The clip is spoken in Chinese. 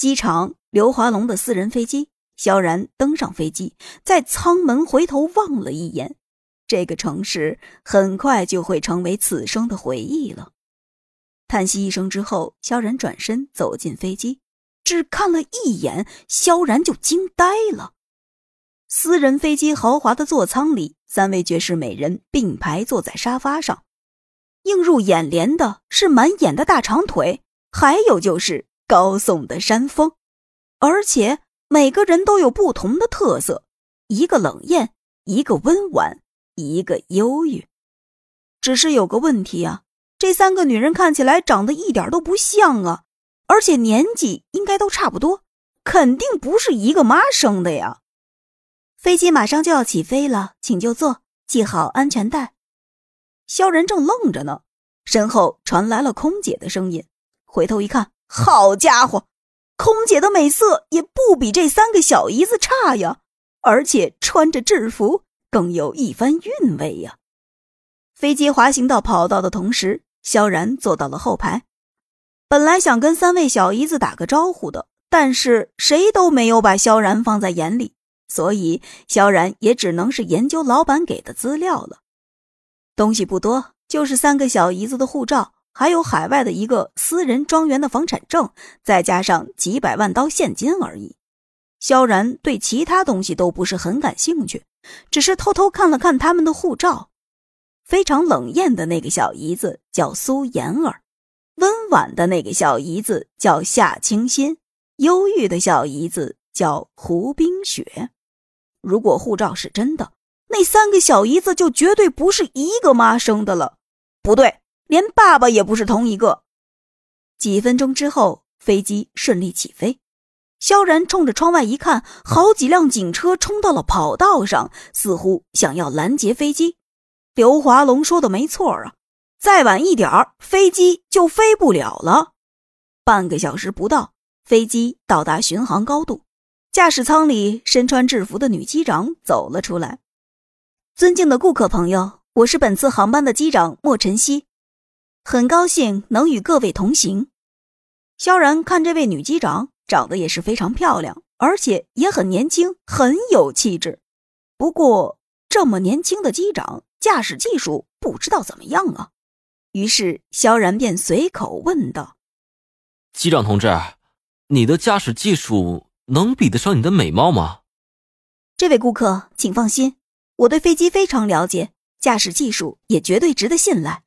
机场，刘华龙的私人飞机。萧然登上飞机，在舱门回头望了一眼，这个城市很快就会成为此生的回忆了。叹息一声之后，萧然转身走进飞机，只看了一眼，萧然就惊呆了。私人飞机豪华的座舱里，三位绝世美人并排坐在沙发上，映入眼帘的是满眼的大长腿，还有就是高耸的山峰，而且。每个人都有不同的特色，一个冷艳，一个温婉，一个忧郁。只是有个问题啊，这三个女人看起来长得一点都不像啊，而且年纪应该都差不多，肯定不是一个妈生的呀。飞机马上就要起飞了，请就坐，系好安全带。萧然正愣着呢，身后传来了空姐的声音，回头一看，好家伙！空姐的美色也不比这三个小姨子差呀，而且穿着制服更有一番韵味呀。飞机滑行到跑道的同时，萧然坐到了后排。本来想跟三位小姨子打个招呼的，但是谁都没有把萧然放在眼里，所以萧然也只能是研究老板给的资料了。东西不多，就是三个小姨子的护照。还有海外的一个私人庄园的房产证，再加上几百万刀现金而已。萧然对其他东西都不是很感兴趣，只是偷偷看了看他们的护照。非常冷艳的那个小姨子叫苏妍儿，温婉的那个小姨子叫夏清心，忧郁的小姨子叫胡冰雪。如果护照是真的，那三个小姨子就绝对不是一个妈生的了。不对。连爸爸也不是同一个。几分钟之后，飞机顺利起飞。萧然冲着窗外一看，好几辆警车冲到了跑道上，似乎想要拦截飞机。刘华龙说的没错啊，再晚一点儿，飞机就飞不了了。半个小时不到，飞机到达巡航高度，驾驶舱里身穿制服的女机长走了出来。尊敬的顾客朋友，我是本次航班的机长莫晨曦。很高兴能与各位同行。萧然看这位女机长长得也是非常漂亮，而且也很年轻，很有气质。不过这么年轻的机长，驾驶技术不知道怎么样啊？于是萧然便随口问道：“机长同志，你的驾驶技术能比得上你的美貌吗？”这位顾客，请放心，我对飞机非常了解，驾驶技术也绝对值得信赖。